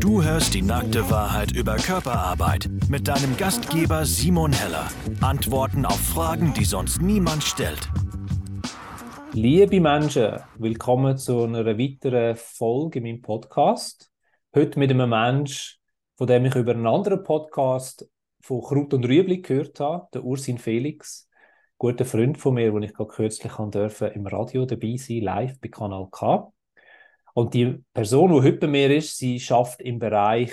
Du hörst die nackte Wahrheit über Körperarbeit mit deinem Gastgeber Simon Heller. Antworten auf Fragen, die sonst niemand stellt. Liebe Menschen, willkommen zu einer weiteren Folge in meinem Podcast. Heute mit einem Mensch, von dem ich über einen anderen Podcast von Kraut und Rüebli gehört habe, der Ursin Felix, guter Freund von mir, den ich gerade kürzlich durfte, im Radio dabei sein, live bei Kanal K. Und die Person, die heute bei mir ist, sie schafft im Bereich,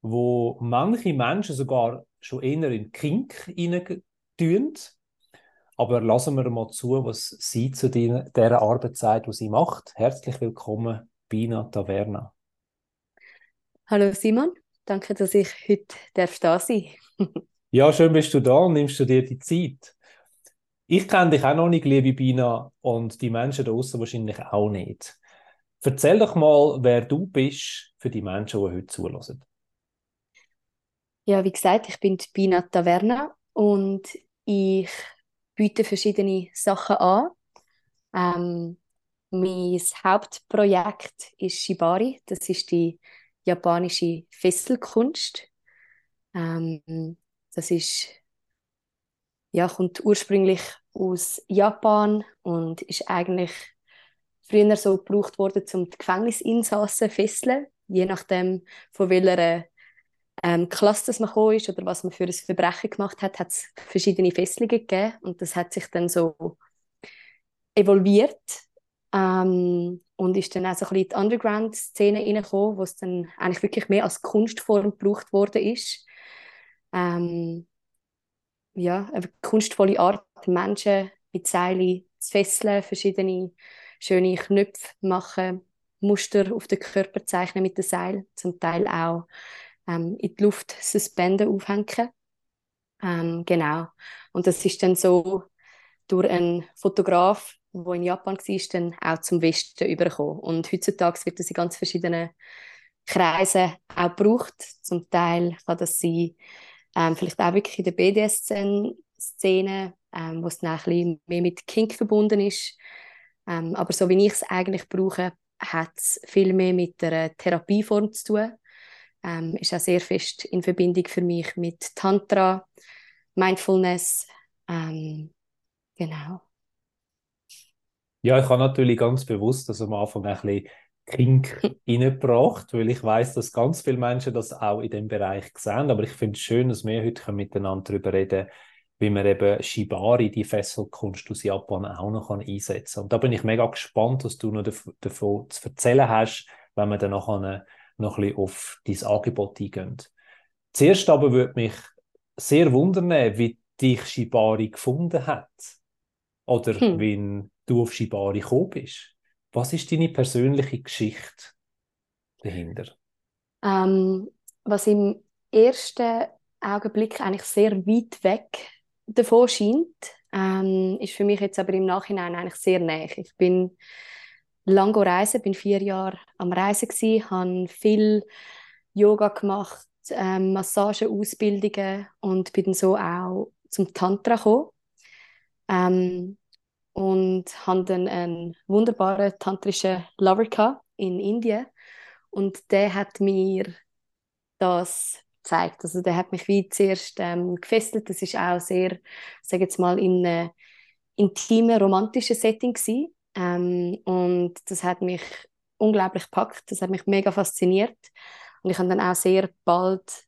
wo manche Menschen sogar schon eher in Kink tun. Aber lassen wir mal zu, was sie zu dieser Arbeitszeit, die sie macht. Herzlich willkommen, Bina Taverna. Hallo Simon, danke, dass ich heute darf da sein Ja, schön bist du da und nimmst du dir die Zeit. Ich kenne dich auch noch nicht, liebe Bina, und die Menschen da draußen wahrscheinlich auch nicht. Erzähl doch mal, wer du bist für die Menschen, die heute zulassen. Ja, wie gesagt, ich bin Bina Taverna und ich biete verschiedene Sachen an. Ähm, mein Hauptprojekt ist Shibari. Das ist die japanische Fesselkunst. Ähm, das ist ja, kommt ursprünglich aus Japan und ist eigentlich früher so gebraucht worden, um die Gefängnisinsassen zu fesseln, je nachdem, von welcher ähm, Klasse man gekommen ist oder was man für ein Verbrechen gemacht hat, hat es verschiedene Fesselungen gegeben und das hat sich dann so evolviert ähm, und ist dann auch so ein bisschen in die Underground-Szene reingekommen, wo es dann eigentlich wirklich mehr als Kunstform gebraucht worden ist. Ähm, ja, eine kunstvolle Art, Menschen mit Seilen zu fesseln, verschiedene schöne Knöpfe machen, Muster auf den Körper zeichnen mit dem Seil, zum Teil auch ähm, in die Luft suspenden, aufhängen. Ähm, genau. Und das ist dann so durch einen Fotograf, der in Japan war, dann auch zum Westen übergekommen. Und heutzutage wird das in ganz verschiedenen Kreisen auch gebraucht. Zum Teil kann das sein, ähm, vielleicht auch wirklich in der BDS-Szene, ähm, wo es dann ein bisschen mehr mit Kink verbunden ist. Ähm, aber so wie ich es eigentlich brauche, hat es viel mehr mit der Therapieform zu tun. Ähm, ist auch sehr fest in Verbindung für mich mit Tantra, Mindfulness. Ähm, genau. Ja, ich habe natürlich ganz bewusst das am Anfang ein bisschen Kink reingebracht, weil ich weiß, dass ganz viele Menschen das auch in dem Bereich sehen. Aber ich finde es schön, dass wir heute miteinander darüber reden können, wie man eben Shibari, die Fesselkunst aus Japan, auch noch einsetzen kann. Und da bin ich mega gespannt, was du noch davon zu erzählen hast, wenn wir dann nachher noch ein bisschen auf dein Angebot eingehen. Zuerst aber würde mich sehr wundern, wie dich Shibari gefunden hat. Oder hm. wie du auf Shibari gekommen bist. Was ist deine persönliche Geschichte dahinter? Ähm, was im ersten Augenblick eigentlich sehr weit weg davon scheint, ähm, ist für mich jetzt aber im Nachhinein eigentlich sehr nah. Ich bin lange reisen, bin vier Jahre am Reisen gewesen, habe viel Yoga gemacht, ähm, Massageausbildungen und bin dann so auch zum Tantra gekommen. Ähm, und hatte dann einen wunderbaren tantrischen Lover in Indien und der hat mir das gezeigt. Also der hat mich wie zuerst ähm, gefesselt. Das ist auch sehr, sage jetzt mal, in einem intimen, romantischen Setting. Ähm, und das hat mich unglaublich gepackt. Das hat mich mega fasziniert. Und ich habe dann auch sehr bald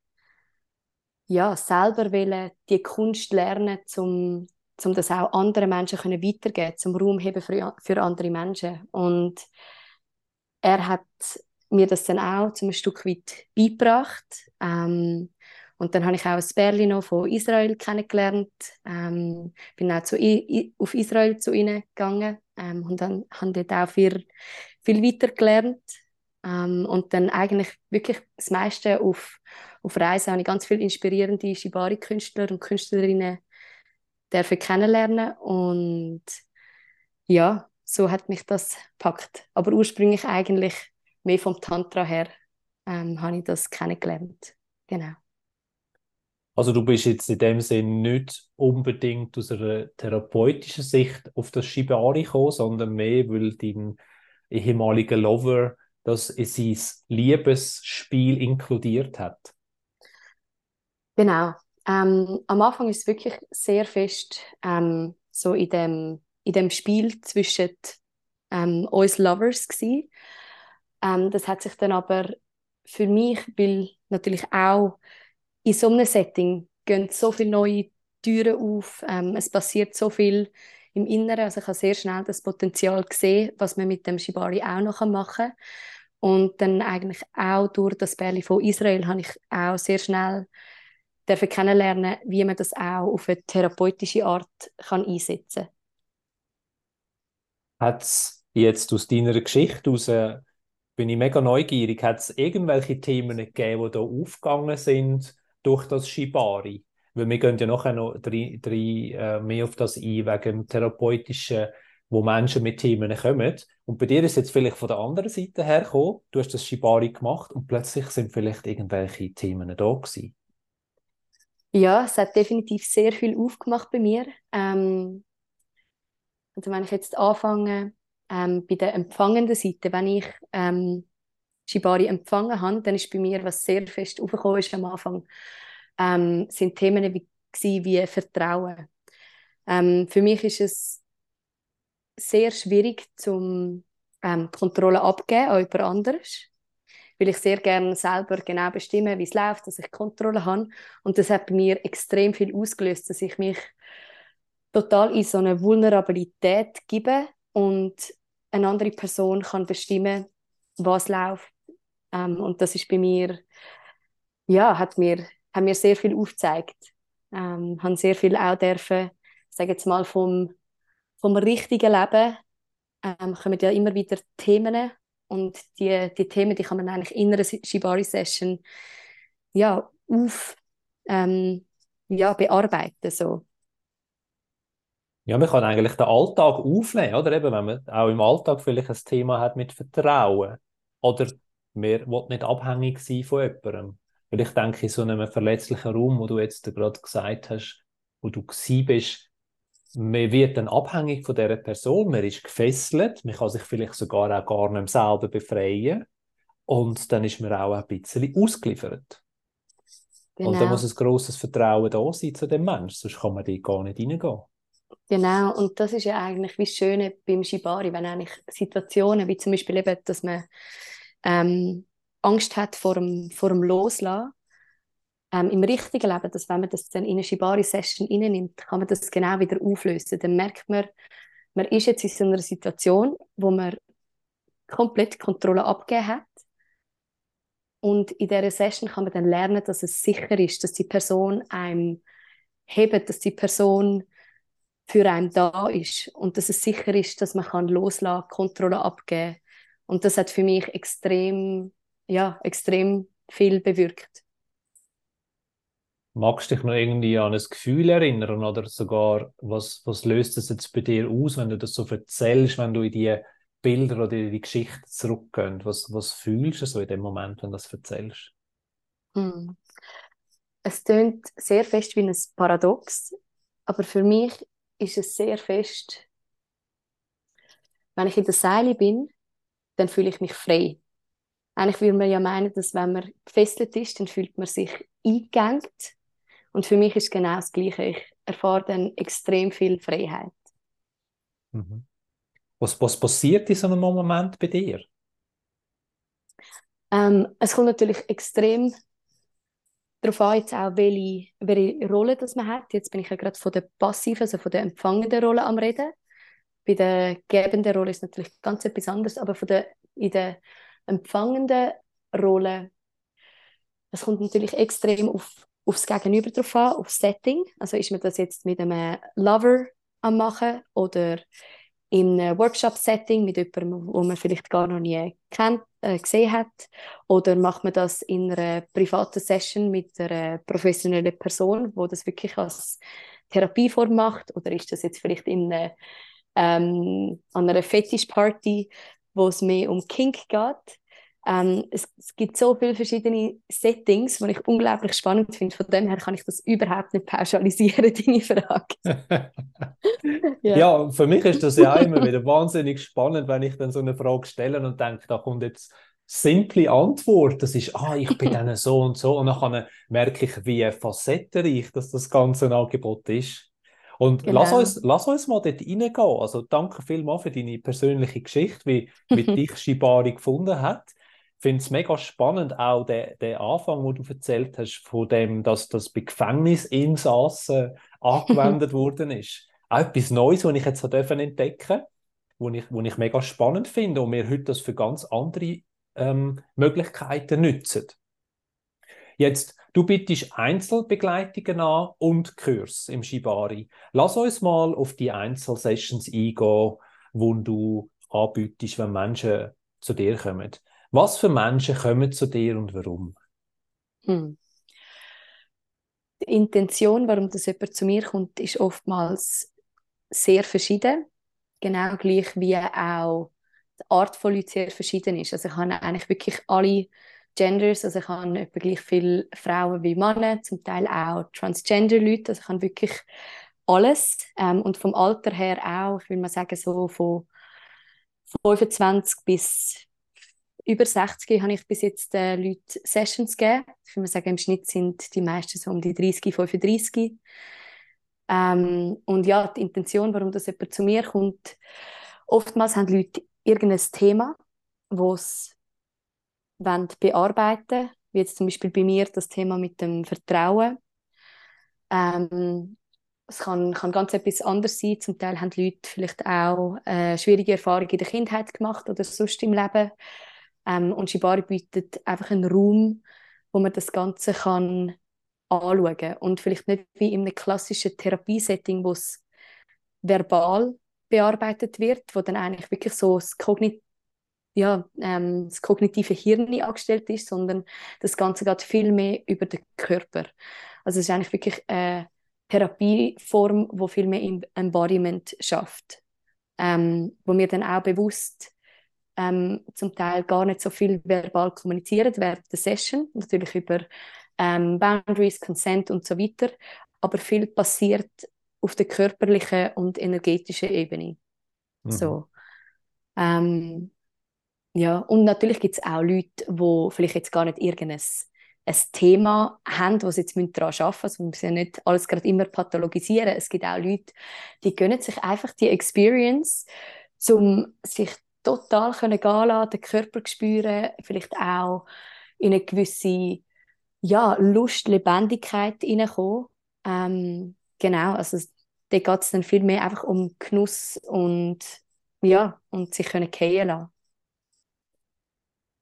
ja, selber wollen, die Kunst lernen, um um das auch anderen Menschen können weitergeben zum Raum heben für, für andere Menschen. Und er hat mir das dann auch zum Stück weit beigebracht. Ähm, und dann habe ich auch ein Berlin noch von Israel kennengelernt. Ähm, bin auch zu, I, auf Israel zu ihnen gegangen ähm, und dann habe dort auch viel, viel weiter gelernt. Ähm, und dann eigentlich wirklich das meiste auf, auf Reisen habe ich ganz viele inspirierende Shibari-Künstler und Künstlerinnen dürfen kennenlernen und ja, so hat mich das gepackt. Aber ursprünglich eigentlich mehr vom Tantra her ähm, habe ich das kennengelernt. Genau. Also du bist jetzt in dem Sinn nicht unbedingt aus einer therapeutischen Sicht auf das Shibari gekommen, sondern mehr, weil dein ehemaliger Lover das in sein Liebesspiel inkludiert hat? Genau. Ähm, am Anfang ist es wirklich sehr fest ähm, so in dem, in dem Spiel zwischen ähm, uns Lovers gewesen. Ähm, das hat sich dann aber für mich, weil natürlich auch in so einem Setting gehen so viele neue Türen auf, ähm, es passiert so viel im Inneren, also ich habe sehr schnell das Potenzial gesehen, was man mit dem Shibari auch noch machen kann. Und dann eigentlich auch durch das Bärli von Israel habe ich auch sehr schnell dürfen kennenlernen, wie man das auch auf eine therapeutische Art kann einsetzen kann. Hat es jetzt aus deiner Geschichte heraus, bin ich mega neugierig, hat es irgendwelche Themen gegeben, die da aufgegangen sind durch das Shibari? Weil wir gehen ja nachher noch drei, drei, äh, mehr auf das ein, wegen dem Therapeutischen, wo Menschen mit Themen kommen. Und bei dir ist jetzt vielleicht von der anderen Seite hergekommen, du hast das Shibari gemacht und plötzlich sind vielleicht irgendwelche Themen da gewesen. Ja, es hat definitiv sehr viel aufgemacht bei mir. Ähm, also wenn ich jetzt anfange ähm, bei der empfangenden Seite, wenn ich ähm, Shibari empfangen habe, dann ist bei mir, was sehr fest aufgekommen ist am Anfang, ähm, sind Themen wie, wie Vertrauen. Ähm, für mich ist es sehr schwierig, zum ähm, Kontrolle abgeben an jemand anderes weil ich sehr gerne selber genau bestimmen, wie es läuft, dass ich Kontrolle habe. Und das hat bei mir extrem viel ausgelöst, dass ich mich total in so eine Vulnerabilität gebe und eine andere Person kann bestimmen, was läuft. Ähm, und das ist bei mir, ja, hat mir, hat mir sehr viel aufgezeigt. Ähm, habe sehr viel auch dürfen, sage jetzt mal vom, vom richtigen Leben ähm, kommen ja immer wieder Themen und die, die Themen, die kann man eigentlich in einer Shibari-Session ja, auf, ähm, ja, bearbeiten. So. Ja, man kann eigentlich den Alltag aufnehmen, oder? Eben, wenn man auch im Alltag vielleicht ein Thema hat mit Vertrauen. Oder man will nicht abhängig sein von jemandem. Weil ich denke, in so einem verletzlichen Raum, wo du jetzt gerade gesagt hast, wo du bist, man wird dann abhängig von dieser Person, man ist gefesselt, man kann sich vielleicht sogar auch gar nicht selber befreien und dann ist man auch ein bisschen ausgeliefert. Genau. Und da muss ein grosses Vertrauen da sein zu dem Menschen, sonst kann man da gar nicht reingehen. Genau, und das ist ja eigentlich wie das Schöne beim Shibari, wenn eigentlich Situationen, wie zum Beispiel eben, dass man ähm, Angst hat vor dem, vor dem Loslassen, ähm, im richtigen Leben, dass wenn man das dann in eine Shibari-Session nimmt, kann man das genau wieder auflösen. Dann merkt man, man ist jetzt in so einer Situation, wo man komplett Kontrolle abgegeben hat. Und in dieser Session kann man dann lernen, dass es sicher ist, dass die Person einem hebt, dass die Person für einen da ist und dass es sicher ist, dass man kann loslassen, Kontrolle abgeben. Und das hat für mich extrem, ja, extrem viel bewirkt. Magst du dich noch irgendwie an ein Gefühl erinnern oder sogar, was, was löst es jetzt bei dir aus, wenn du das so erzählst, wenn du in die Bilder oder in die Geschichte zurückgehst? Was, was fühlst du so in dem Moment, wenn du das erzählst? Hm. Es klingt sehr fest wie ein Paradox, aber für mich ist es sehr fest, wenn ich in der Seile bin, dann fühle ich mich frei. Eigentlich würde man ja meinen, dass wenn man gefesselt ist, dann fühlt man sich eingegangen und für mich ist genau das Gleiche. Ich erfahre dann extrem viel Freiheit. Mhm. Was, was passiert in so einem Moment bei dir? Ähm, es kommt natürlich extrem darauf an, jetzt auch, welche, welche Rolle das man hat. Jetzt bin ich ja gerade von der passiven, also von der empfangenden Rolle am Reden. Bei der gebenden Rolle ist natürlich ganz etwas anderes, aber von der, in der empfangenden Rolle, es kommt natürlich extrem auf aufs Gegenüber drauf an, aufs Setting. Also ist man das jetzt mit einem Lover am machen oder in einem Workshop-Setting mit jemandem, wo man vielleicht gar noch nie kennt, äh, gesehen hat? Oder macht man das in einer privaten Session mit einer professionellen Person, wo das wirklich als Therapieform macht? Oder ist das jetzt vielleicht in eine, ähm, an einer Fetisch-Party, wo es mehr um Kink geht? Ähm, es, es, gibt so viele verschiedene Settings, die ich unglaublich spannend finde. Von dem her kann ich das überhaupt nicht pauschalisieren, deine Frage. ja. ja. für mich ist das ja immer wieder wahnsinnig spannend, wenn ich dann so eine Frage stelle und denke, da kommt jetzt simple Antwort. Das ist, ah, ich bin dann so und so. Und dann merke ich, wie facettenreich dass das ganze Angebot ist. Und genau. lass, uns, lass uns mal dort reingehen. Also danke vielmals für deine persönliche Geschichte, wie, wie dich Shibari gefunden hat. Ich finde es mega spannend, auch der, der Anfang, wo du erzählt hast, von dem, dass das bei Gefängnisinsassen angewendet worden ist. Auch etwas Neues, was ich jetzt entdecken was ich, ich mega spannend finde und wir heute das für ganz andere ähm, Möglichkeiten nutzen. Jetzt, du bietest Einzelbegleitungen an und Kurs im Shibari. Lass uns mal auf die Einzelsessions eingehen, wo du anbietest, wenn Menschen zu dir kommen. Was für Menschen kommen zu dir und warum? Hm. Die Intention, warum das jemand zu mir kommt, ist oftmals sehr verschieden. Genau gleich wie auch die Art von Leuten sehr verschieden ist. Also ich habe eigentlich wirklich alle Genders, also ich habe etwa gleich viele Frauen wie Männer, zum Teil auch Transgender-Leute, also ich habe wirklich alles ähm, und vom Alter her auch, ich will mal sagen, so von 25 bis über 60 habe ich bis jetzt äh, Leute Sessions gegeben. Ich würde sagen, im Schnitt sind die meisten so um die 30, 35. Ähm, und ja, die Intention, warum das jemand zu mir kommt, oftmals haben Leute irgendein Thema, das sie bearbeiten wie jetzt zum Beispiel bei mir das Thema mit dem Vertrauen. Ähm, es kann, kann ganz etwas anderes sein. Zum Teil haben Leute vielleicht auch äh, schwierige Erfahrungen in der Kindheit gemacht oder sonst im Leben. Ähm, und Shibari bietet einfach einen Raum, wo man das Ganze kann anschauen kann. Und vielleicht nicht wie in einem klassischen Therapiesetting, wo es verbal bearbeitet wird, wo dann eigentlich wirklich so das, Kognit ja, ähm, das kognitive Hirn angestellt ist, sondern das Ganze geht viel mehr über den Körper. Also es ist eigentlich wirklich eine Therapieform, wo viel mehr Embodiment schafft, ähm, wo wir dann auch bewusst ähm, zum Teil gar nicht so viel verbal kommunizieren während der Session, natürlich über ähm, Boundaries, Consent und so weiter, aber viel passiert auf der körperlichen und energetischen Ebene. Mhm. So. Ähm, ja, und natürlich gibt es auch Leute, die vielleicht jetzt gar nicht irgendein ein Thema haben, wo sie jetzt daran arbeiten müssen. Also wir müssen ja nicht alles gerade immer pathologisieren. Es gibt auch Leute, die gönnen sich einfach die Experience, um sich total gehen lassen, den Körper spüren, vielleicht auch in eine gewisse ja, Lust, Lebendigkeit hineinkommen. Ähm, genau, also da geht es dann viel mehr einfach um Genuss und ja, und sich können fallen lassen.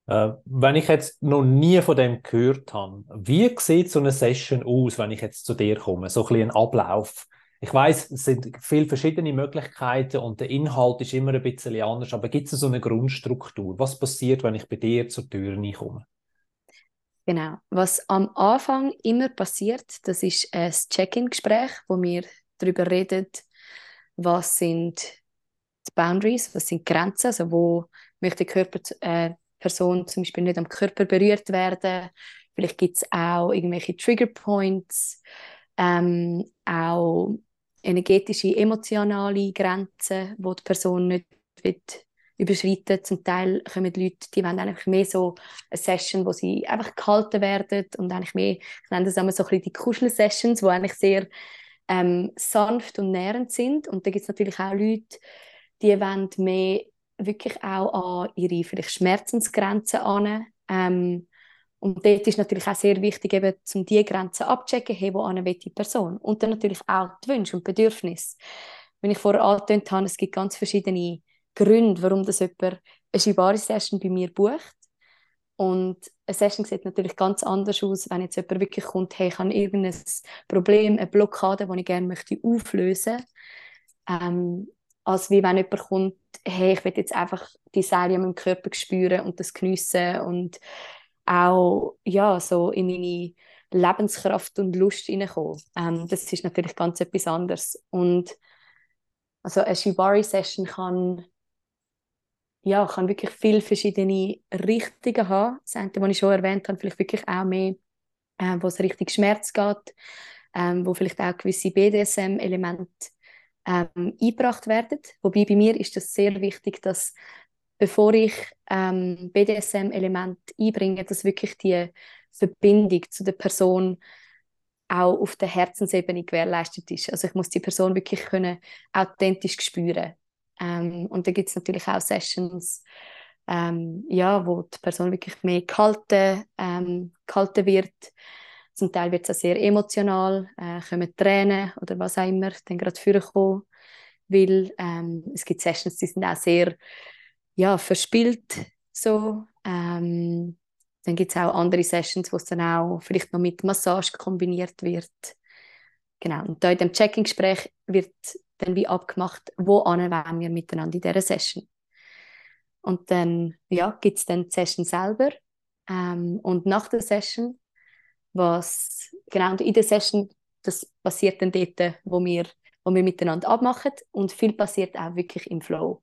Äh, wenn ich jetzt noch nie von dem gehört habe, wie sieht so eine Session aus, wenn ich jetzt zu dir komme? So ein ein Ablauf. Ich weiß, es sind viele verschiedene Möglichkeiten und der Inhalt ist immer ein bisschen anders, aber gibt es so eine Grundstruktur? Was passiert, wenn ich bei dir zur Tür komme? Genau. Was am Anfang immer passiert, das ist ein Check-in-Gespräch, wo wir darüber reden, was sind die Boundaries, was sind die Grenzen, also wo möchte die Körper, äh, Person zum Beispiel nicht am Körper berührt werden. Vielleicht gibt es auch irgendwelche Trigger Points, ähm, auch energetische, emotionale Grenzen, wo die Person nicht wird überschreiten. Zum Teil kommen die Leute, die wollen eigentlich mehr so eine Session, wo sie einfach gehalten werden und eigentlich mehr, ich nenne das immer so ein die Kuschel-Sessions, die eigentlich sehr ähm, sanft und nährend sind. Und da gibt es natürlich auch Leute, die wollen mehr wirklich auch an ihre vielleicht Schmerzensgrenzen an. Ähm, und dort ist natürlich auch sehr wichtig, eben, um diese Grenzen abzuchecken, hey, wo will die Person. Und dann natürlich auch die Wünsche und Bedürfnisse. Wenn ich vorher angetönt habe, es gibt ganz verschiedene Gründe, warum das jemand eine Shibari-Session bei mir bucht. Und eine Session sieht natürlich ganz anders aus, wenn jetzt jemand wirklich kommt, hey, ich habe irgendein Problem, eine Blockade, die ich gerne möchte auflösen. Ähm, als wie wenn jemand kommt, hey, ich will jetzt einfach die Serie in meinem Körper spüren und das geniessen und auch ja, so in meine Lebenskraft und Lust hineinkommen. Ähm, das ist natürlich ganz etwas anderes. Und also eine Shibari-Session kann, ja, kann wirklich viele verschiedene Richtungen haben. Das eine, was ich schon erwähnt habe, vielleicht wirklich auch mehr, äh, wo es richtig Schmerz geht, ähm, wo vielleicht auch gewisse BDSM-Elemente ähm, eingebracht werden. Wobei bei mir ist das sehr wichtig, dass bevor ich ähm, BDSM-Element einbringe, dass wirklich die Verbindung zu der Person auch auf der Herzensebene gewährleistet ist. Also ich muss die Person wirklich können authentisch spüren. Ähm, und da gibt es natürlich auch Sessions, ähm, ja, wo die Person wirklich mehr gehalten, ähm, gehalten wird. Zum Teil wird es auch sehr emotional, äh, kommen Tränen oder was auch immer dann gerade vorkommen, weil ähm, es gibt Sessions, die sind auch sehr ja, verspielt so. Ähm, dann gibt es auch andere Sessions, wo es dann auch vielleicht noch mit Massage kombiniert wird. Genau, und da in dem Checking-Gespräch wird dann wie abgemacht, wo wir miteinander in dieser Session. Und dann ja, gibt es dann die Session selber. Ähm, und nach der Session, was, genau, in der Session, das passiert dann dort, wo wir, wo wir miteinander abmachen. Und viel passiert auch wirklich im Flow.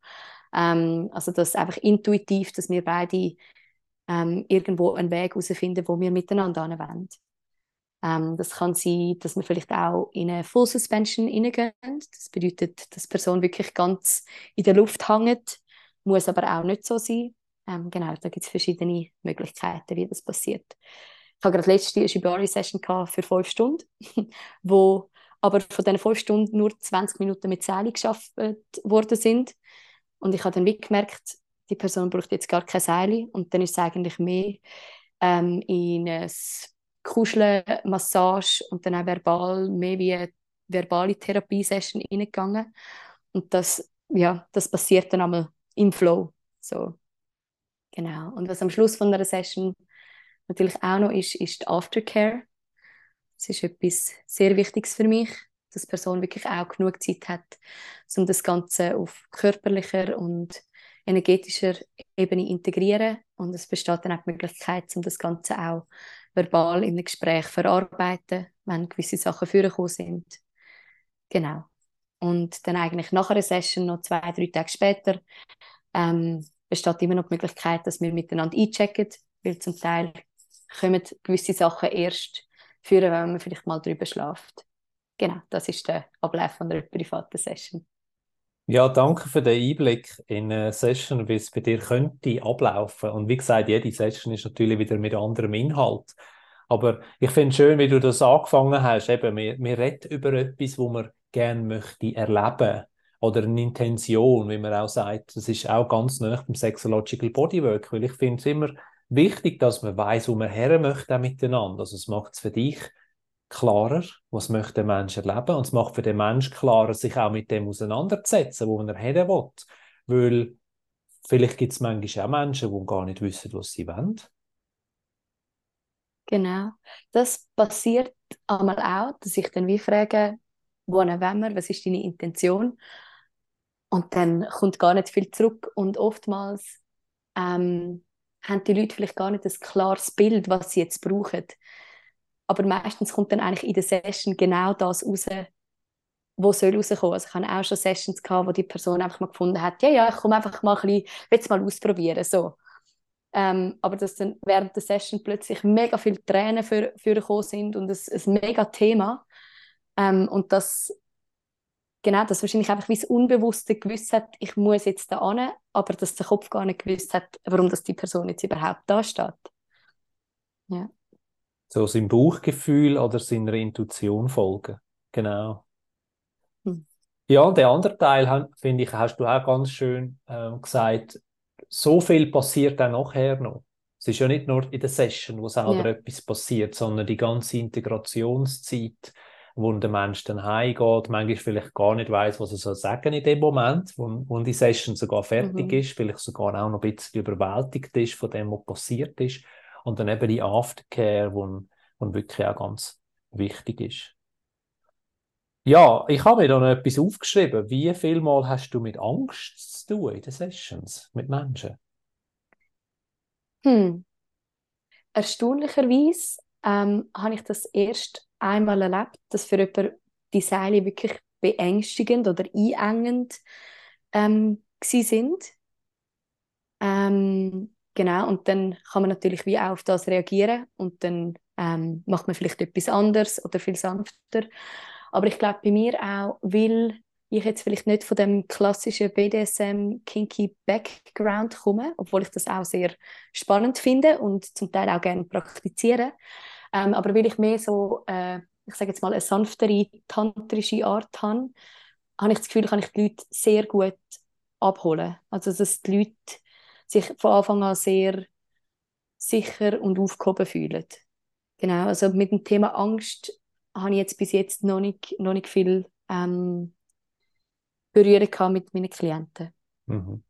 Ähm, also das einfach intuitiv, dass wir beide ähm, irgendwo einen Weg herausfinden, wo wir miteinander anwenden. Ähm, das kann sein, dass wir vielleicht auch in eine Full Suspension hineingehen. Das bedeutet, dass die Person wirklich ganz in der Luft hängt, muss aber auch nicht so sein. Ähm, genau, da gibt es verschiedene Möglichkeiten, wie das passiert. Ich habe gerade letzte eine Shibari-Session für fünf Stunden, wo aber von diesen fünf Stunden nur 20 Minuten mit Seile geschafft worden sind. Und ich habe dann wie gemerkt, die Person braucht jetzt gar keine Seile und dann ist es eigentlich mehr ähm, in ein Kuscheln, Massage und dann auch verbal, mehr wie eine verbale Therapiesession reingegangen. Und das, ja, das passiert dann einmal im Flow. So. Genau. Und was am Schluss von einer Session natürlich auch noch ist, ist die Aftercare. Das ist etwas sehr Wichtiges für mich, dass die Person wirklich auch genug Zeit hat, um das Ganze auf körperlicher und energetischer Ebene integrieren und es besteht dann auch die Möglichkeit, um das Ganze auch verbal in einem Gespräch verarbeiten, wenn gewisse Sachen vorgekommen sind. Genau. Und dann eigentlich nach einer Session, noch zwei, drei Tage später, ähm, besteht immer noch die Möglichkeit, dass wir miteinander einchecken, weil zum Teil kommen gewisse Sachen erst führen, wenn man vielleicht mal drüber schlaft. Genau, das ist der Ablauf von einer privaten Session. Ja, danke für den Einblick in eine Session, wie es bei dir könnte ablaufen. Und wie gesagt, jede Session ist natürlich wieder mit anderem Inhalt. Aber ich finde es schön, wie du das angefangen hast. Eben, wir, wir reden über etwas, wo man gerne möchte erleben oder eine Intention, wie man auch sagt. Das ist auch ganz nah beim Sexological Bodywork, weil ich finde es immer wichtig, dass man weiß, wo man her möchte miteinander. Also es macht es für dich klarer, was möchte der Mensch erleben und es macht für den Mensch klarer, sich auch mit dem auseinanderzusetzen, wo er hin will. Weil vielleicht gibt es manchmal auch Menschen, die gar nicht wissen, was sie wollen. Genau. Das passiert einmal auch, dass ich dann wie frage, wohin wollen wir, was ist deine Intention? Und dann kommt gar nicht viel zurück und oftmals ähm, haben die Leute vielleicht gar nicht ein klares Bild, was sie jetzt brauchen aber meistens kommt dann eigentlich in der Session genau das raus, wo soll rauskommen. Also ich hatte auch schon Sessions gehabt, wo die Person einfach mal gefunden hat, ja, ja, ich komme einfach mal ein bisschen, will es mal ausprobieren, so. Ähm, aber dass dann während der Session plötzlich mega viele Tränen für, für gekommen sind und es ein mega Thema ähm, und das genau, dass wahrscheinlich einfach wie das Unbewusste gewusst hat, ich muss jetzt da hin, aber dass der Kopf gar nicht gewusst hat, warum das die Person jetzt überhaupt da steht. Ja so seinem Bauchgefühl oder seiner Intuition folgen. Genau. Hm. Ja, der andere Teil, finde ich, hast du auch ganz schön äh, gesagt, so viel passiert auch nachher noch. Es ist ja nicht nur in der Session, wo selber ja. etwas passiert, sondern die ganze Integrationszeit, wo der Mensch dann heimgeht, manchmal vielleicht gar nicht weiß, was er soll sagen in dem Moment, wo, wo die Session sogar fertig mhm. ist, vielleicht sogar auch noch ein bisschen überwältigt ist von dem, was passiert ist. Und dann eben die Aftercare, wo, wo wirklich auch ganz wichtig ist. Ja, ich habe mir da noch etwas aufgeschrieben. Wie viel Mal hast du mit Angst zu tun in den Sessions mit Menschen? Hm. Erstaunlicherweise ähm, habe ich das erst einmal erlebt, dass für jemanden die Seile wirklich beängstigend oder einengend ähm, sind. Ähm, Genau, und dann kann man natürlich wie auch auf das reagieren und dann ähm, macht man vielleicht etwas anderes oder viel sanfter. Aber ich glaube bei mir auch, weil ich jetzt vielleicht nicht von dem klassischen BDSM-Kinky-Background komme, obwohl ich das auch sehr spannend finde und zum Teil auch gerne praktiziere. Ähm, aber weil ich mehr so, äh, ich sage jetzt mal, eine sanftere, tantrische Art habe, habe ich das Gefühl, kann ich die Leute sehr gut abholen. Also, dass die Leute sich von Anfang an sehr sicher und aufgehoben fühlen. Genau, also mit dem Thema Angst habe ich jetzt bis jetzt noch nicht, noch nicht viel ähm, Berührung mit meinen Klienten. Mhm.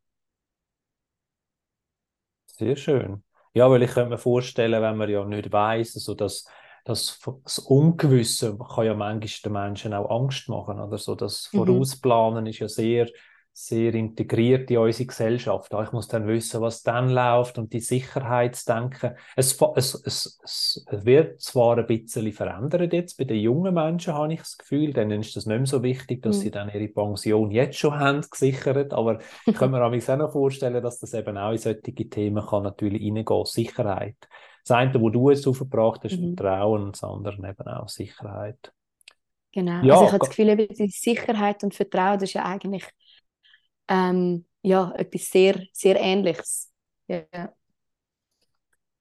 Sehr schön. Ja, weil ich könnte mir vorstellen, wenn man ja nicht weiß, also dass das, das Ungewisse kann ja manchmal den Menschen auch Angst machen. Oder so das mhm. Vorausplanen mhm. ist ja sehr sehr integriert in unsere Gesellschaft. Ich muss dann wissen, was dann läuft und die Sicherheitsdenken. Es, es, es, es wird zwar ein bisschen verändert jetzt, bei den jungen Menschen habe ich das Gefühl, denen ist das nicht mehr so wichtig, dass mhm. sie dann ihre Pension jetzt schon haben, gesichert, aber ich kann mir auch noch vorstellen, dass das eben auch in solche Themen kann natürlich reingehen, Sicherheit. Das eine, wo du jetzt aufgebracht hast, mhm. Vertrauen, und das andere eben auch Sicherheit. Genau, ja, also ich habe das Gefühl, die Sicherheit und Vertrauen, das ist ja eigentlich ähm, ja, etwas sehr, sehr Ähnliches. Ja.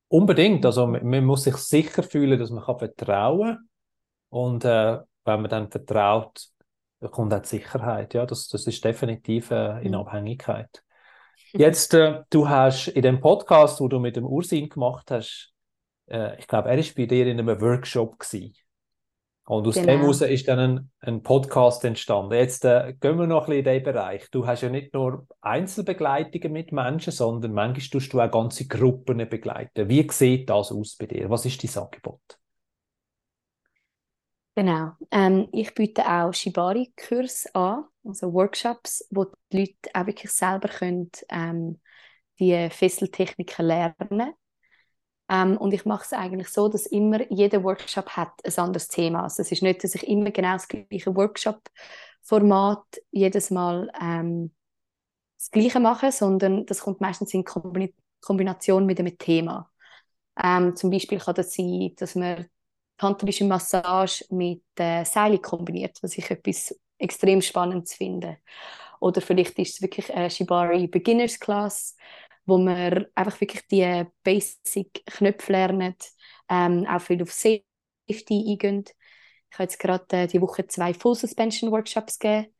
Unbedingt. Also man muss sich sicher fühlen, dass man kann vertrauen kann. Und äh, wenn man dann vertraut, dann kommt auch die Sicherheit. Ja, das, das ist definitiv äh, in mhm. Abhängigkeit. Jetzt, äh, du hast in dem Podcast, wo du mit dem Ursin gemacht hast, äh, ich glaube, er war bei dir in einem Workshop gewesen. Und aus genau. dem heraus ist dann ein, ein Podcast entstanden. Jetzt äh, gehen wir noch ein bisschen in diesen Bereich. Du hast ja nicht nur Einzelbegleitungen mit Menschen, sondern manchmal tust du auch ganze Gruppen begleiten. Wie sieht das aus bei dir? Was ist dein Angebot? Genau. Ähm, ich biete auch Shibari-Kurs an, also Workshops, wo die Leute auch wirklich selber können, ähm, die Fesseltechniken lernen können. Ähm, und ich mache es eigentlich so, dass immer jeder Workshop hat ein anderes Thema. Also es ist nicht, dass ich immer genau das gleiche Workshop-Format jedes Mal ähm, das Gleiche mache, sondern das kommt meistens in Kombin Kombination mit einem Thema. Ähm, zum Beispiel kann das sein, dass man tantrische Massage mit äh, Seile kombiniert, was ich etwas extrem Spannendes finde. Oder vielleicht ist es wirklich eine Shibari Beginners Class, wo man einfach wirklich die Basic-Knöpfe lernt, ähm, auch viel auf Safety eingehen. Ich habe jetzt gerade äh, die Woche zwei Full Suspension Workshops gegeben.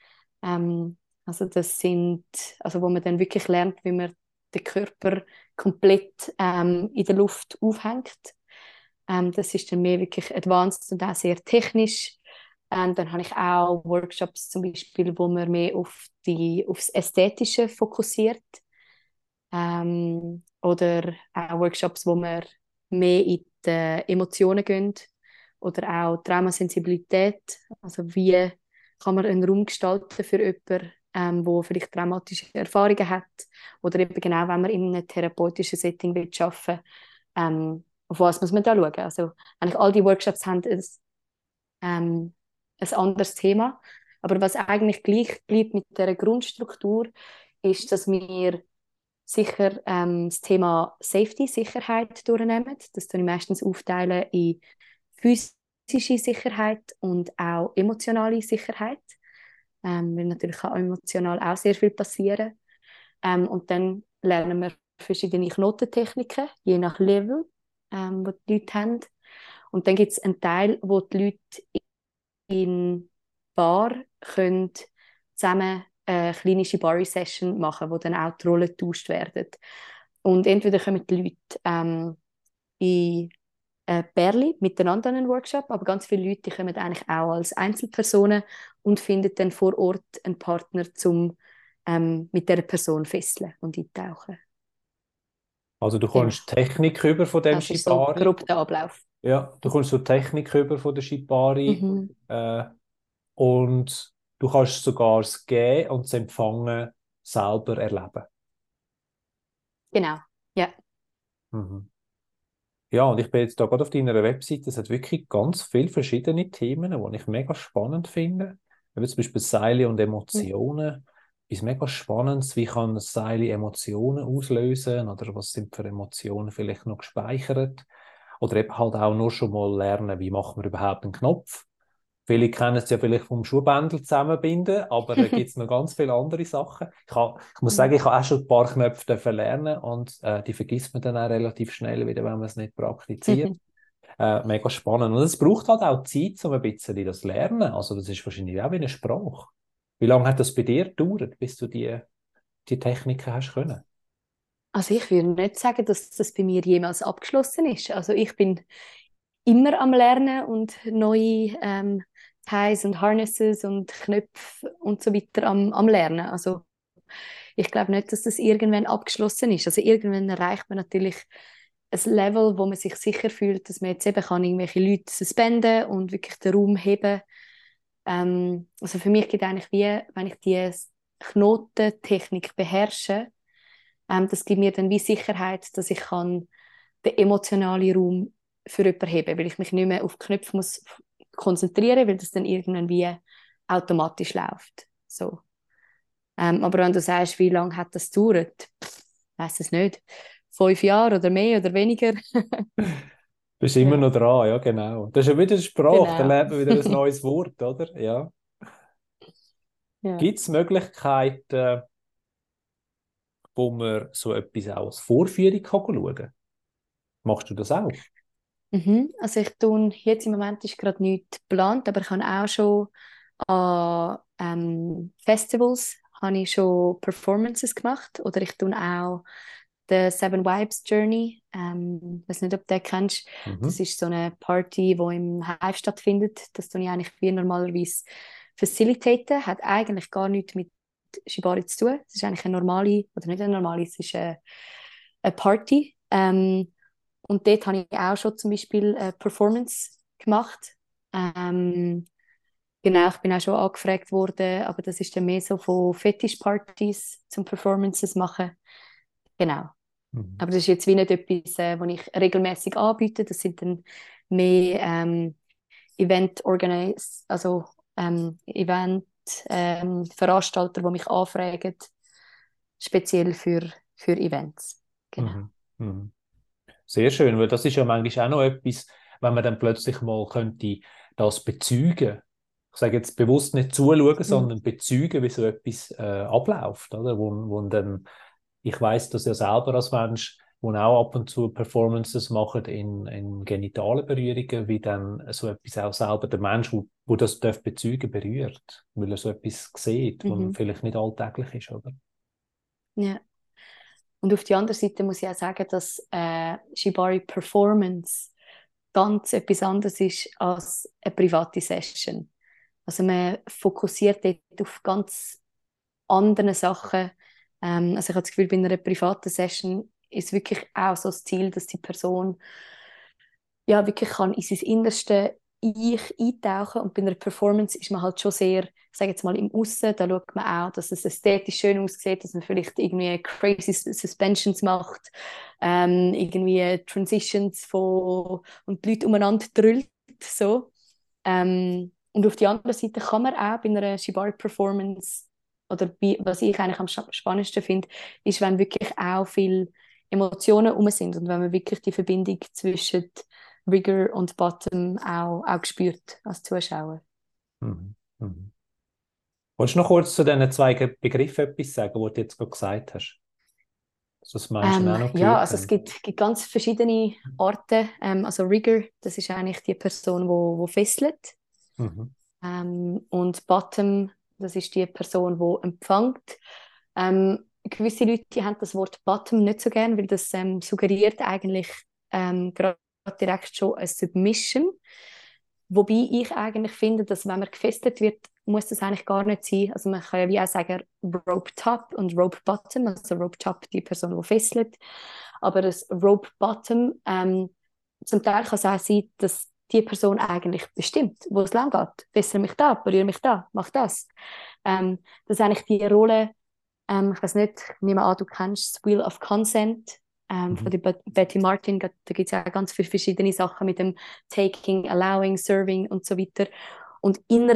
Ähm, also das sind, also wo man dann wirklich lernt, wie man den Körper komplett ähm, in der Luft aufhängt. Ähm, das ist dann mehr wirklich advanced und auch sehr technisch. Ähm, dann habe ich auch Workshops zum Beispiel, wo man mehr auf die, aufs Ästhetische fokussiert. Ähm, oder auch Workshops, wo wir mehr in die Emotionen gehen oder auch Traumasensibilität. Also wie kann man einen Raum gestalten für jemanden, ähm, wo vielleicht traumatische Erfahrungen hat oder eben genau, wenn man in einem therapeutischen Setting will arbeiten ähm, auf was muss man da schauen? Also eigentlich all die Workshops haben ein, ähm, ein anderes Thema, aber was eigentlich gleich bleibt mit der Grundstruktur, ist, dass wir sicher ähm, das Thema Safety, Sicherheit durchnehmen. Das tue ich meistens aufteilen in physische Sicherheit und auch emotionale Sicherheit. Ähm, weil natürlich kann emotional auch sehr viel passieren. Ähm, und dann lernen wir verschiedene Knotentechniken, je nach Level, ähm, wo die Leute haben. Und dann gibt es einen Teil, wo die Leute in Bar können zusammen eine kleine Shibari-Session machen, wo dann auch die Rollen getauscht werden. Und entweder kommen die Leute ähm, in äh, Berli miteinander an einen Workshop, aber ganz viele Leute die kommen eigentlich auch als Einzelpersonen und finden dann vor Ort einen Partner, um ähm, mit der Person fesseln und eintauchen. Also du kommst ja. Technik über von dem das Shibari. So grob der Ablauf. Ja, du kommst so Technik über von der Shibari mhm. äh, und Du kannst sogar das Geben und das Empfangen selber erleben. Genau, ja. Mhm. Ja, und ich bin jetzt da gerade auf deiner Webseite, es hat wirklich ganz viele verschiedene Themen, die ich mega spannend finde. Wie zum Beispiel Seile und Emotionen. Mhm. Ist mega spannend, wie kann Seile Emotionen auslösen oder was sind für Emotionen vielleicht noch gespeichert. Oder eben halt auch nur schon mal lernen, wie machen wir überhaupt einen Knopf Viele kennen es ja vielleicht vom Schuhbändel zusammenbinden, aber da gibt es noch ganz viele andere Sachen. Ich, ha, ich muss sagen, ich habe auch schon ein paar Knöpfe lernen und äh, die vergisst man dann auch relativ schnell wieder, wenn man es nicht praktiziert. Mhm. Äh, mega spannend. Und es braucht halt auch Zeit, um ein bisschen das zu lernen. Also das ist wahrscheinlich auch wie eine Sprache. Wie lange hat das bei dir gedauert, bis du die, die Techniken hast können? Also ich würde nicht sagen, dass das bei mir jemals abgeschlossen ist. Also ich bin immer am Lernen und neue ähm, Ties und Harnesses und Knöpfe und so weiter am, am Lernen. Also ich glaube nicht, dass das irgendwann abgeschlossen ist. Also irgendwann erreicht man natürlich ein Level, wo man sich sicher fühlt, dass man jetzt eben kann irgendwelche Leute suspenden und wirklich den Raum heben. Ähm, also für mich geht eigentlich wie, wenn ich die Knotentechnik beherrsche, ähm, das gibt mir dann wie Sicherheit, dass ich kann den emotionalen Raum für jemanden heben, weil ich mich nicht mehr auf Knöpfe muss konzentrieren, weil das dann irgendwann wie automatisch läuft. So. Ähm, aber wenn du sagst, wie lange hat das gedauert, weiß es nicht. Fünf Jahre oder mehr oder weniger. Bist immer ja. noch dran, ja, genau. Das ist ja wieder eine Sprache, genau. da lernt man wieder ein neues Wort, oder? Ja. ja. Gibt es Möglichkeiten, wo man so etwas auch als Vorführung kann schauen kann? Machst du das auch? Mhm. Also ich tue, jetzt im Moment ist gerade nichts geplant, aber ich habe auch schon an ähm, Festivals habe ich schon Performances gemacht oder ich tue auch The Seven Vibes Journey. Ähm, ich weiß nicht, ob du den kennst. Mhm. Das ist so eine Party, die im Hive stattfindet. Das tue ich eigentlich wie normalerweise facilitaten. Hat eigentlich gar nichts mit Shibari zu tun. Es ist eigentlich eine normale, oder nicht eine normale, es ist eine, eine Party. Ähm, und dort habe ich auch schon zum Beispiel eine Performance gemacht. Ähm, genau, ich bin auch schon angefragt worden, aber das ist dann mehr so von Fetischpartys zum Performances machen. Genau. Mhm. Aber das ist jetzt wie nicht etwas, äh, was ich regelmäßig anbiete. Das sind dann mehr ähm, Event Organize, also ähm, Event ähm, Veranstalter, die mich anfragen, speziell für, für Events. Genau. Mhm. Mhm. Sehr schön, weil das ist ja manchmal auch noch etwas, wenn man dann plötzlich mal könnte das bezeugen. Ich sage jetzt bewusst nicht zuschauen, mhm. sondern bezeugen, wie so etwas äh, abläuft, oder? Wo, wo dann, ich weiß das ja selber als Mensch, wo auch ab und zu Performances machen in, in genitalen Berührungen, wie dann so etwas auch selber der Mensch, wo, wo das darf bezeugen, berührt, weil er so etwas sieht, mhm. was vielleicht nicht alltäglich ist, oder? Ja. Und auf der anderen Seite muss ich auch sagen, dass äh, Shibari Performance ganz etwas anderes ist als eine private Session. Also man fokussiert dort auf ganz andere Sachen. Ähm, also ich habe das Gefühl, bei einer privaten Session ist wirklich auch so das Ziel, dass die Person ja wirklich kann in sein Innerste ich eintauchen und bei einer Performance ist man halt schon sehr, ich sage jetzt mal im Aussen, da schaut man auch, dass es ästhetisch schön aussieht, dass man vielleicht irgendwie crazy Suspensions macht, ähm, irgendwie Transitions von und die Leute umeinander drüllt, so. Ähm, und auf der anderen Seite kann man auch bei einer Shibari-Performance oder bei, was ich eigentlich am spannendsten finde, ist, wenn wirklich auch viele Emotionen um sind und wenn man wirklich die Verbindung zwischen Rigor und Bottom auch, auch gespürt als Zuschauer. Mhm. Mhm. Wolltest du noch kurz zu diesen zwei Begriffen etwas sagen, die du jetzt gerade gesagt hast? Das ähm, auch noch ja, also es gibt, gibt, ganz verschiedene Arten. Ähm, also Rigor, das ist eigentlich die Person, die wo, wo fesselt. Mhm. Ähm, und Bottom, das ist die Person, die empfängt. Ähm, gewisse Leute haben das Wort Bottom nicht so gern, weil das ähm, suggeriert eigentlich ähm, gerade direkt schon eine Submission. Wobei ich eigentlich finde, dass wenn man gefesselt wird, muss das eigentlich gar nicht sein. Also man kann ja wie auch sagen Rope Top und Rope Bottom. Also Rope Top die Person, die fesselt. Aber das Rope Bottom, ähm, zum Teil kann es auch sein, dass die Person eigentlich bestimmt, wo es lang geht. Fessel mich da, berühre mich da, mach das. Ähm, das ist eigentlich die Rolle, ähm, ich weiß nicht, ich nehme an, du kennst das Wheel of Consent ähm, mhm. von der Betty Martin. Da gibt es ja ganz viele verschiedene Sachen mit dem Taking, Allowing, Serving und so weiter. Und in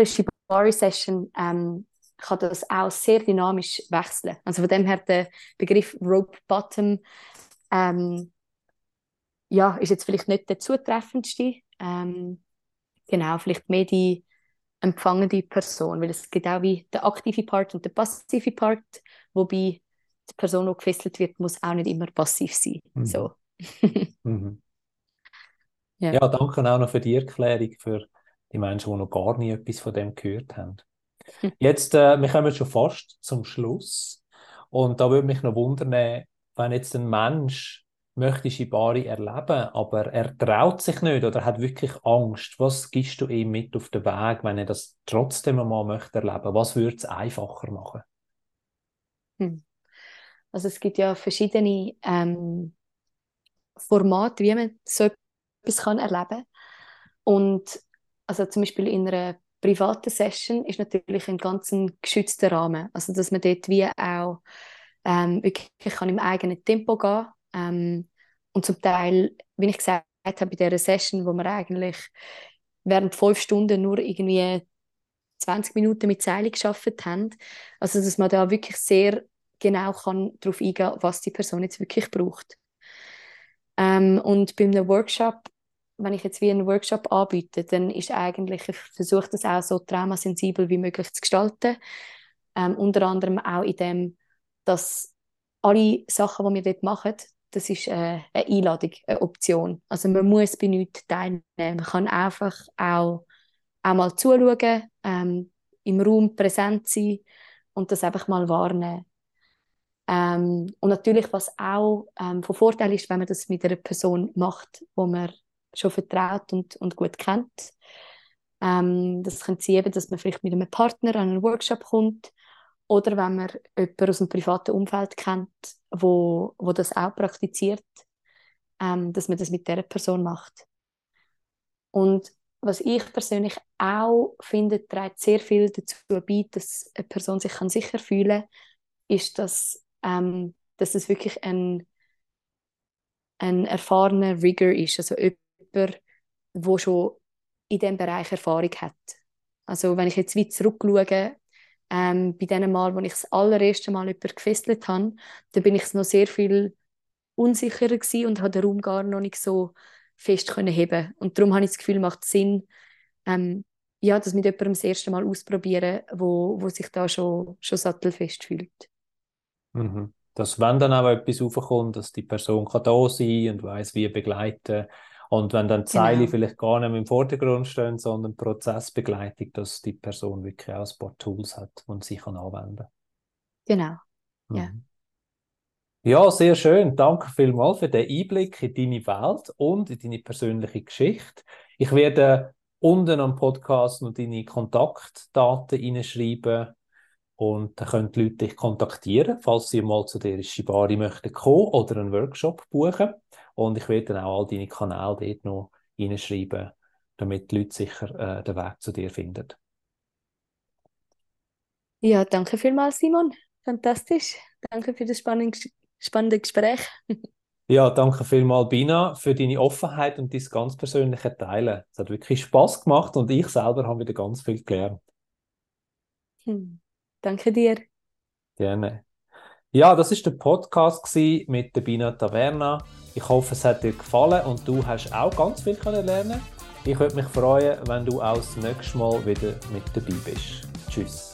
einer Shibari-Session ähm, kann das auch sehr dynamisch wechseln. Also von dem her der Begriff Rope Bottom ähm, ja, ist jetzt vielleicht nicht der zutreffendste. Ähm, genau, vielleicht mehr die, empfangende Person, weil es gibt auch wie der aktive Part und der passive Part, wobei die Person, die gefesselt wird, muss auch nicht immer passiv sein. Mhm. So. mhm. Ja. ja, danke auch noch für die Erklärung für die Menschen, die noch gar nie etwas von dem gehört haben. Jetzt, äh, wir kommen schon fast zum Schluss. Und da würde mich noch wundern, wenn jetzt ein Mensch möchte Shibari erleben, aber er traut sich nicht oder hat wirklich Angst. Was gibst du ihm mit auf den Weg, wenn er das trotzdem einmal möchte erleben? Was würde es einfacher machen? Hm. Also es gibt ja verschiedene ähm, Formate, wie man so etwas kann erleben kann. Und also zum Beispiel in einer privaten Session ist natürlich ein ganz geschützter Rahmen. Also dass man dort wie auch ähm, wirklich kann im eigenen Tempo gehen ähm, und zum Teil, wie ich gesagt habe, bei dieser Session, wo wir eigentlich während fünf Stunden nur irgendwie 20 Minuten mit Seilen geschafft haben, also dass man da wirklich sehr genau kann darauf eingehen kann, was die Person jetzt wirklich braucht. Ähm, und bei einem Workshop wenn ich jetzt wie einen Workshop anbiete, dann ist eigentlich, ich versuche das auch so traumasensibel wie möglich zu gestalten. Ähm, unter anderem auch in dem, dass alle Sachen, die wir dort machen, das ist äh, eine Einladung, eine Option. Also man muss bei nichts teilnehmen. Man kann einfach auch, auch mal zuschauen, ähm, im Raum präsent sein und das einfach mal wahrnehmen. Ähm, und natürlich, was auch ähm, von Vorteil ist, wenn man das mit einer Person macht, wo man schon vertraut und, und gut kennt. Ähm, das könnte sein, eben, dass man vielleicht mit einem Partner an einen Workshop kommt oder wenn man jemanden aus dem privaten Umfeld kennt, wo, wo das auch praktiziert, ähm, dass man das mit der Person macht. Und was ich persönlich auch finde, trägt sehr viel dazu bei, dass eine Person sich kann sicher fühlen kann, ist, dass, ähm, dass es wirklich ein, ein erfahrener Rigger ist, also jemand, der schon in diesem Bereich Erfahrung hat. Also wenn ich jetzt weit zurückschaue, ähm, bei dem Mal, wo ich das allererste Mal jemanden gefesselt habe, da bin ich noch sehr viel unsicherer und habe den Raum gar noch nicht so fest heben. Und darum habe ich das Gefühl, macht Sinn, ähm, ja, das mit jemandem das erste Mal ausprobieren, wo, wo sich da schon, schon sattelfest fühlt. Mhm. Dass wenn dann auch etwas aufkommt, dass die Person kann da sein und weiß, wie begleiten und wenn dann Zeile genau. vielleicht gar nicht im Vordergrund stehen, sondern Prozessbegleitung, dass die Person wirklich auch ein paar Tools hat und sie kann anwenden. Genau. Ja. Mhm. Ja, sehr schön. Danke vielmals für den Einblick in deine Welt und in deine persönliche Geschichte. Ich werde unten am Podcast noch deine Kontaktdaten hineinschreiben und dann können die Leute dich kontaktieren, falls sie mal zu dir Shibari möchten kommen oder einen Workshop buchen. Und ich werde dann auch all deine Kanäle dort noch reinschreiben, damit die Leute sicher äh, den Weg zu dir finden. Ja, danke vielmals, Simon. Fantastisch. Danke für das spannende, Gespräch. Ja, danke vielmals, Bina, für deine Offenheit und dein ganz persönliche Teilen. Es hat wirklich Spaß gemacht und ich selber habe wieder ganz viel gelernt. Hm. Danke dir. Gerne. Ja, das ist der Podcast mit der Bina Taverna. Ich hoffe, es hat dir gefallen und du hast auch ganz viel lernen Ich würde mich freuen, wenn du auch das nächste Mal wieder mit dabei bist. Tschüss.